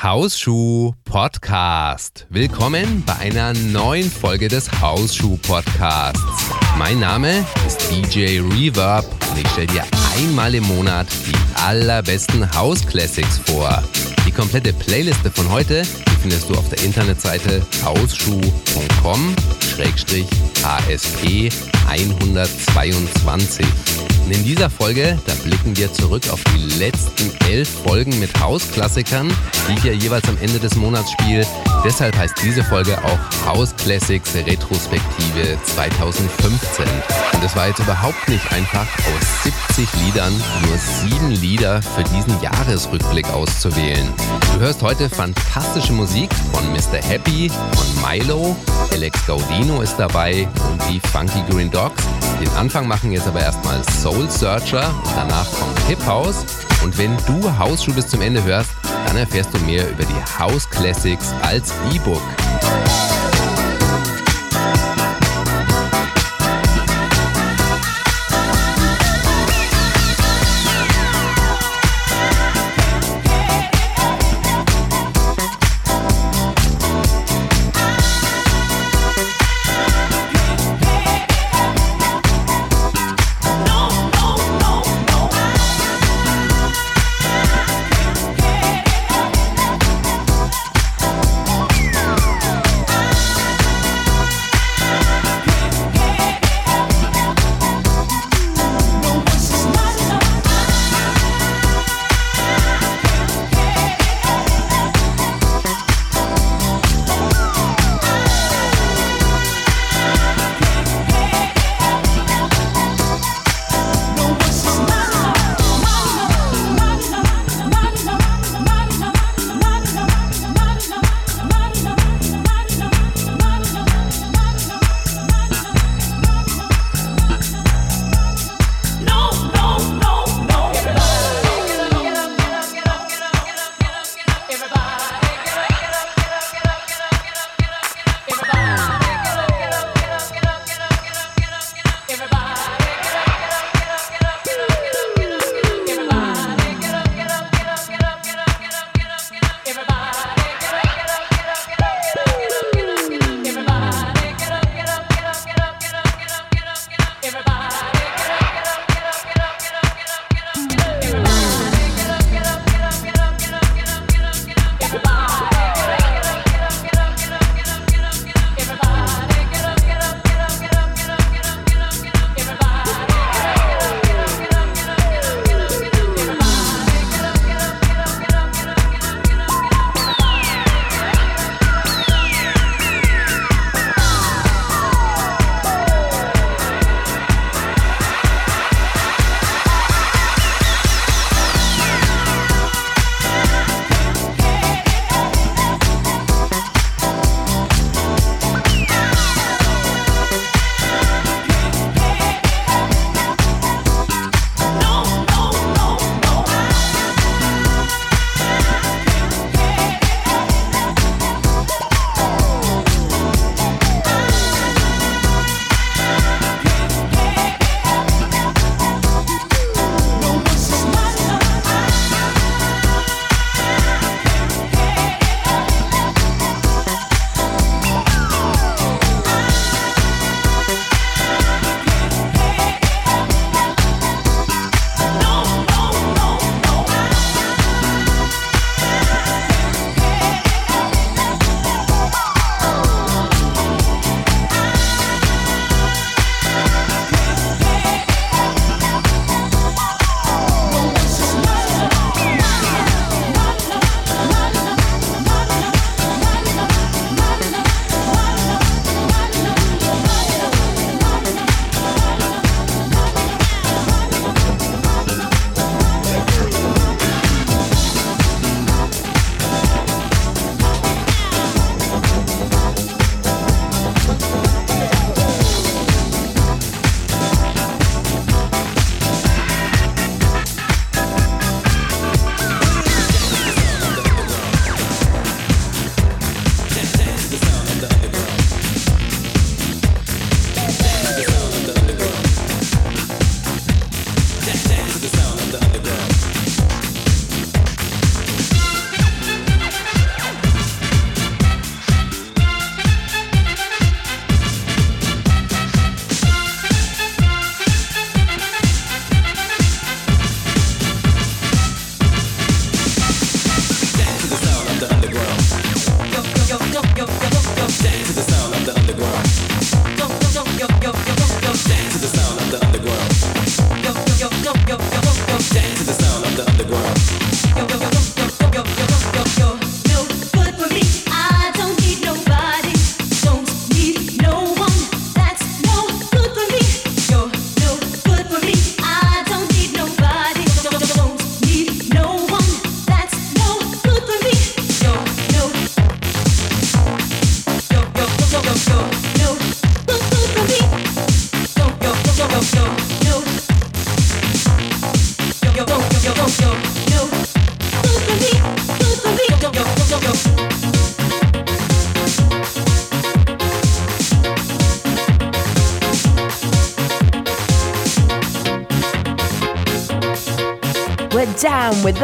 Hausschuh Podcast. Willkommen bei einer neuen Folge des Hausschuh Podcasts. Mein Name ist DJ Reverb und ich stelle dir einmal im Monat die allerbesten House Classics vor. Komplette Playliste von heute findest du auf der Internetseite hausschuh.com-asp 122. Und in dieser Folge, da blicken wir zurück auf die letzten elf Folgen mit House-Klassikern, die ich ja jeweils am Ende des Monats spiele. Deshalb heißt diese Folge auch House Classics Retrospektive 2015. Und es war jetzt überhaupt nicht einfach, aus 70 Liedern nur sieben Lieder für diesen Jahresrückblick auszuwählen. Du hörst heute fantastische Musik von Mr. Happy, von Milo, Alex Gaudino ist dabei und die Funky Green Dogs. Den Anfang machen jetzt aber erstmal Soul Searcher danach kommt Hip House. Und wenn du Hausschuh bis zum Ende hörst, dann erfährst du mehr über die House Classics als E-Book.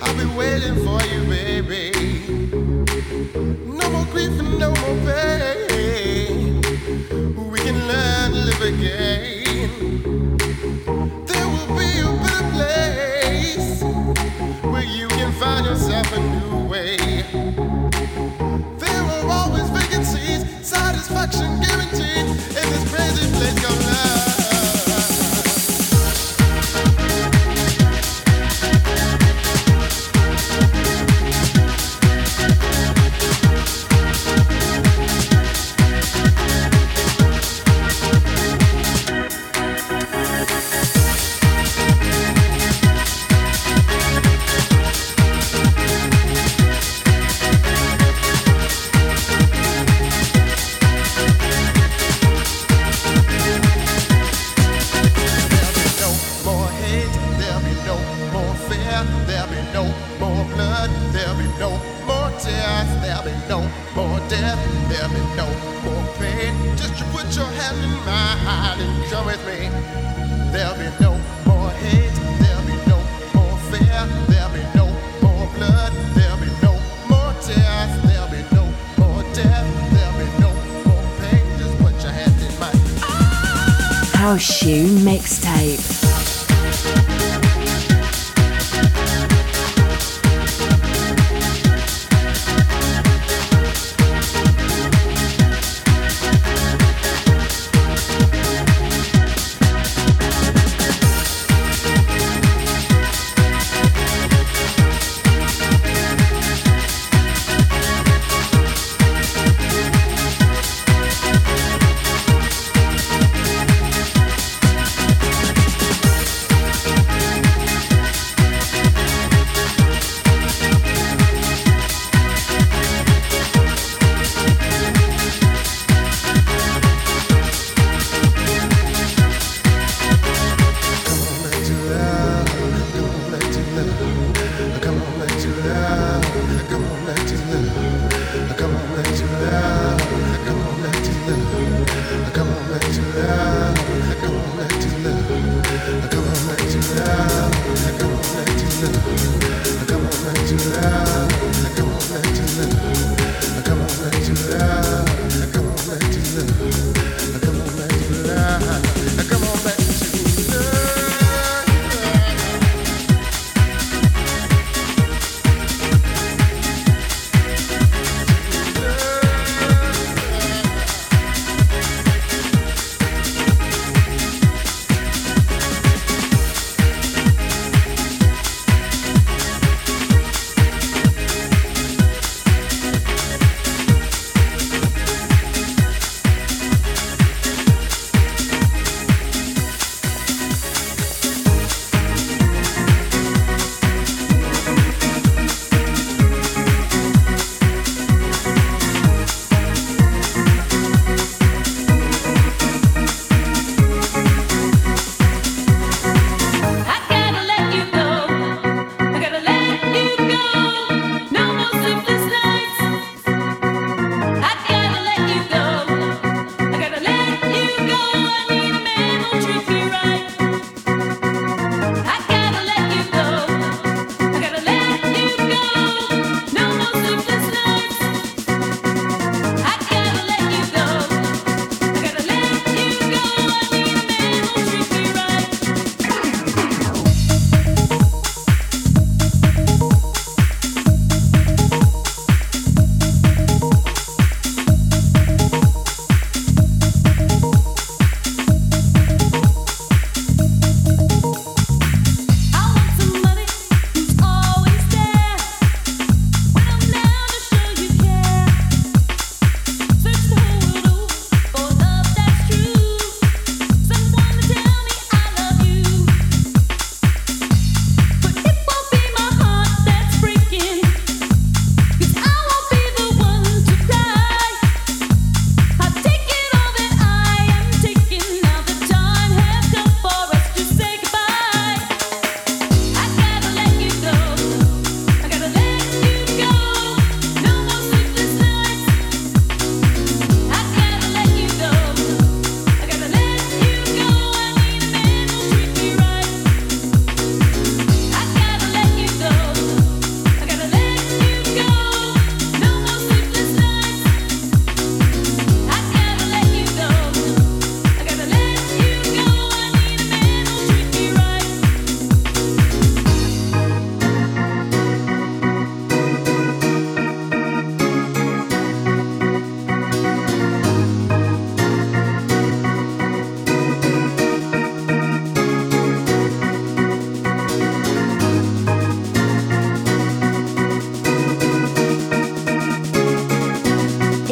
I've been waiting for you. Shoe Mixtape.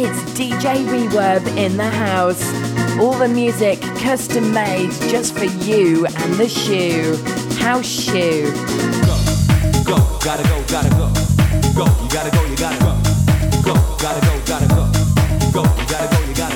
It's DJ Reverb in the house. All the music custom made just for you and the shoe. House shoe. Go, go, gotta go, gotta go. Go, you gotta go, you gotta go. Go, gotta go, gotta go. Go, you gotta go, you gotta go.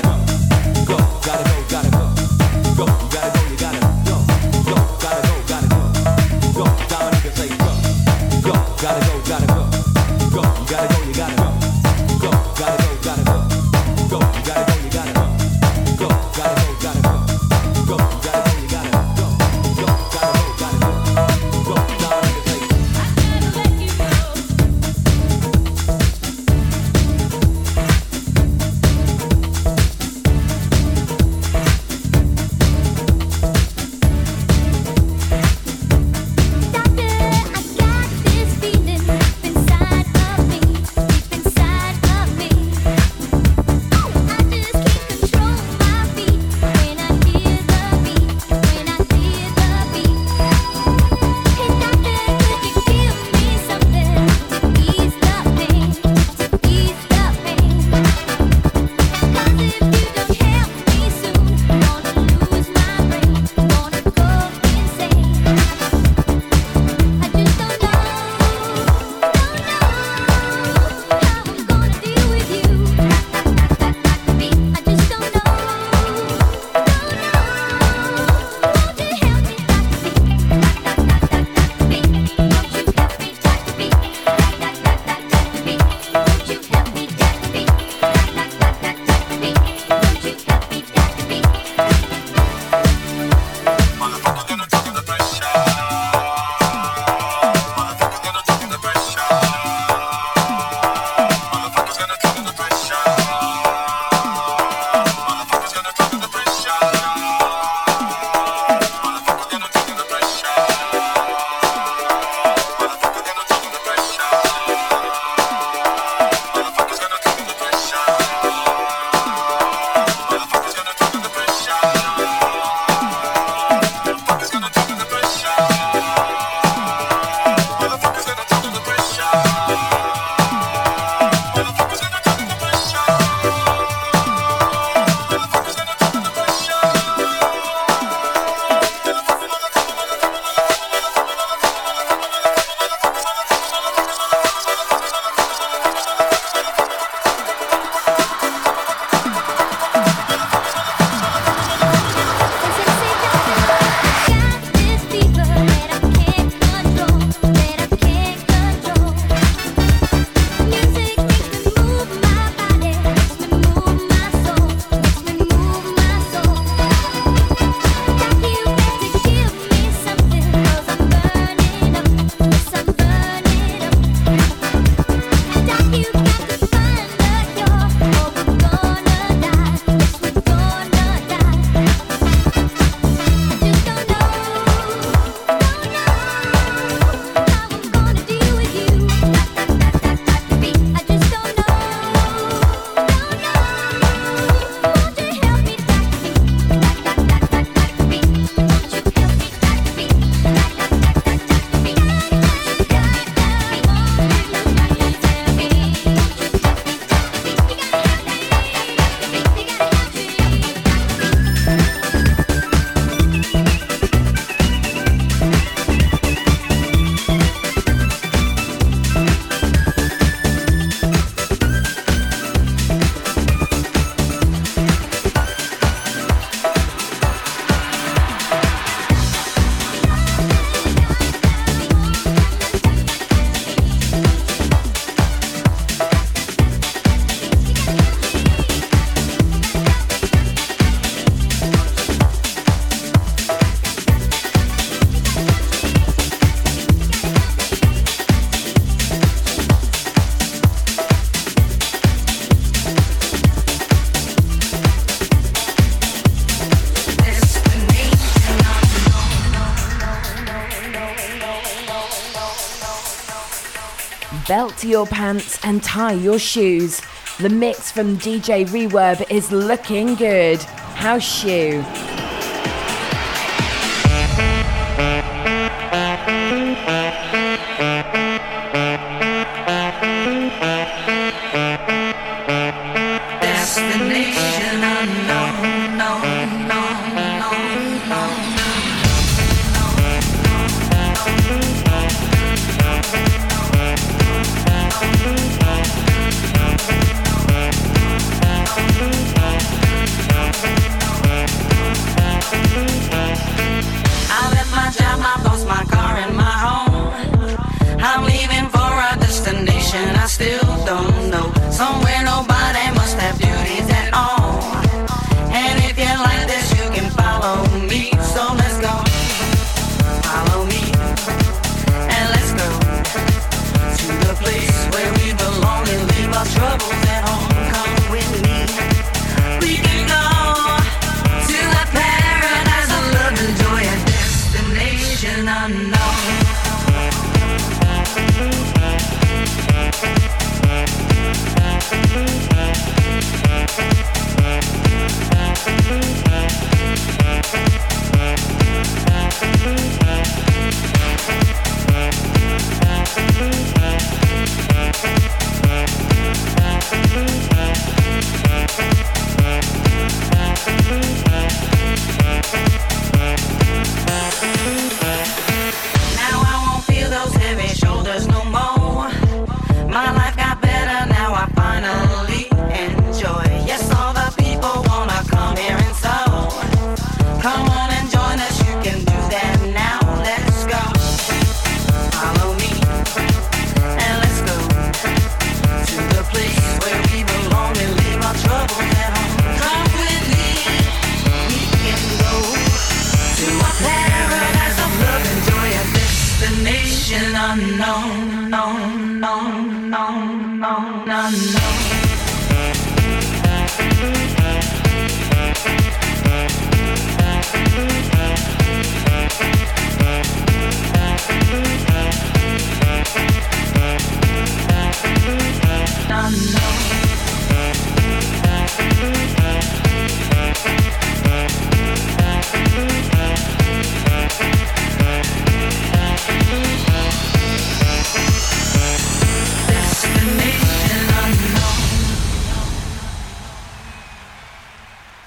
To your pants and tie your shoes. The mix from DJ Reverb is looking good. House Shoe.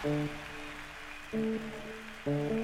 Thank you.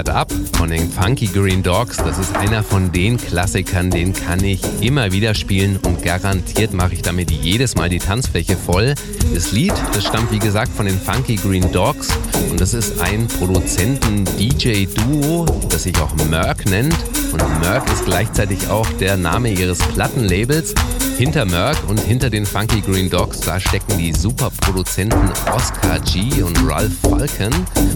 Fired Up von den Funky Green Dogs. Das ist einer von den Klassikern, den kann ich immer wieder spielen und garantiert mache ich damit jedes Mal die Tanzfläche voll. Das Lied, das stammt wie gesagt von den Funky Green Dogs und das ist ein Produzenten-DJ-Duo, das sich auch Merck nennt. Und Merck ist gleichzeitig auch der Name ihres Plattenlabels. Hinter Merck und hinter den Funky Green Dogs, da stecken die Superproduzenten Oscar G und Ralph Falcon.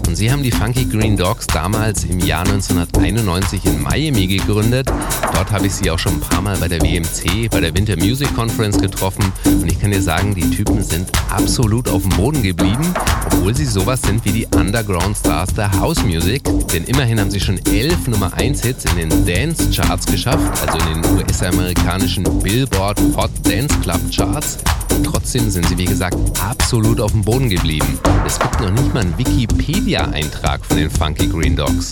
Und sie haben die Funky Green Dogs damals im Jahr 1991 in Miami gegründet. Dort habe ich sie auch schon ein paar Mal bei der WMC, bei der Winter Music Conference getroffen. Und ich kann dir sagen, die Typen sind absolut auf dem Boden geblieben, obwohl sie sowas sind wie die Underground Stars der House Music. Denn immerhin haben sie schon elf Nummer 1 Hits in den Dance Charts geschafft, also in den US-amerikanischen Billboard Hot Dance Club Charts. Trotzdem sind sie, wie gesagt, absolut auf dem Boden geblieben. Es gibt noch nicht mal einen Wikipedia-Eintrag von den Funky Green Dogs.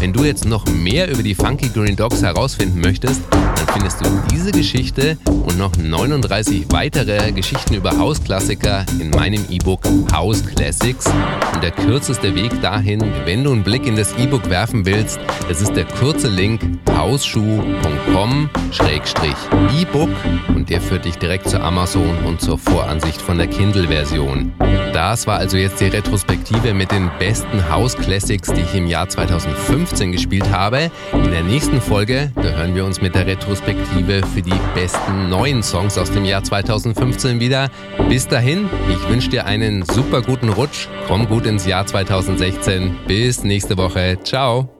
Wenn du jetzt noch mehr über die Funky Green Dogs herausfinden möchtest, dann findest du diese Geschichte und noch 39 weitere Geschichten über Hausklassiker in meinem E-Book House Classics. Und der kürzeste Weg dahin, wenn du einen Blick in das E-Book werfen willst, das ist der kurze Link hausschuh.com-e-book und der führt dich direkt zu Amazon und zur Voransicht von der Kindle-Version. Das war also jetzt die Retrospektive mit den besten House Classics, die ich im Jahr 2015 gespielt habe. In der nächsten Folge, da hören wir uns mit der Retrospektive für die besten neuen Songs aus dem Jahr 2015 wieder. Bis dahin, ich wünsche dir einen super guten Rutsch. Komm gut ins Jahr 2016. Bis nächste Woche. Ciao.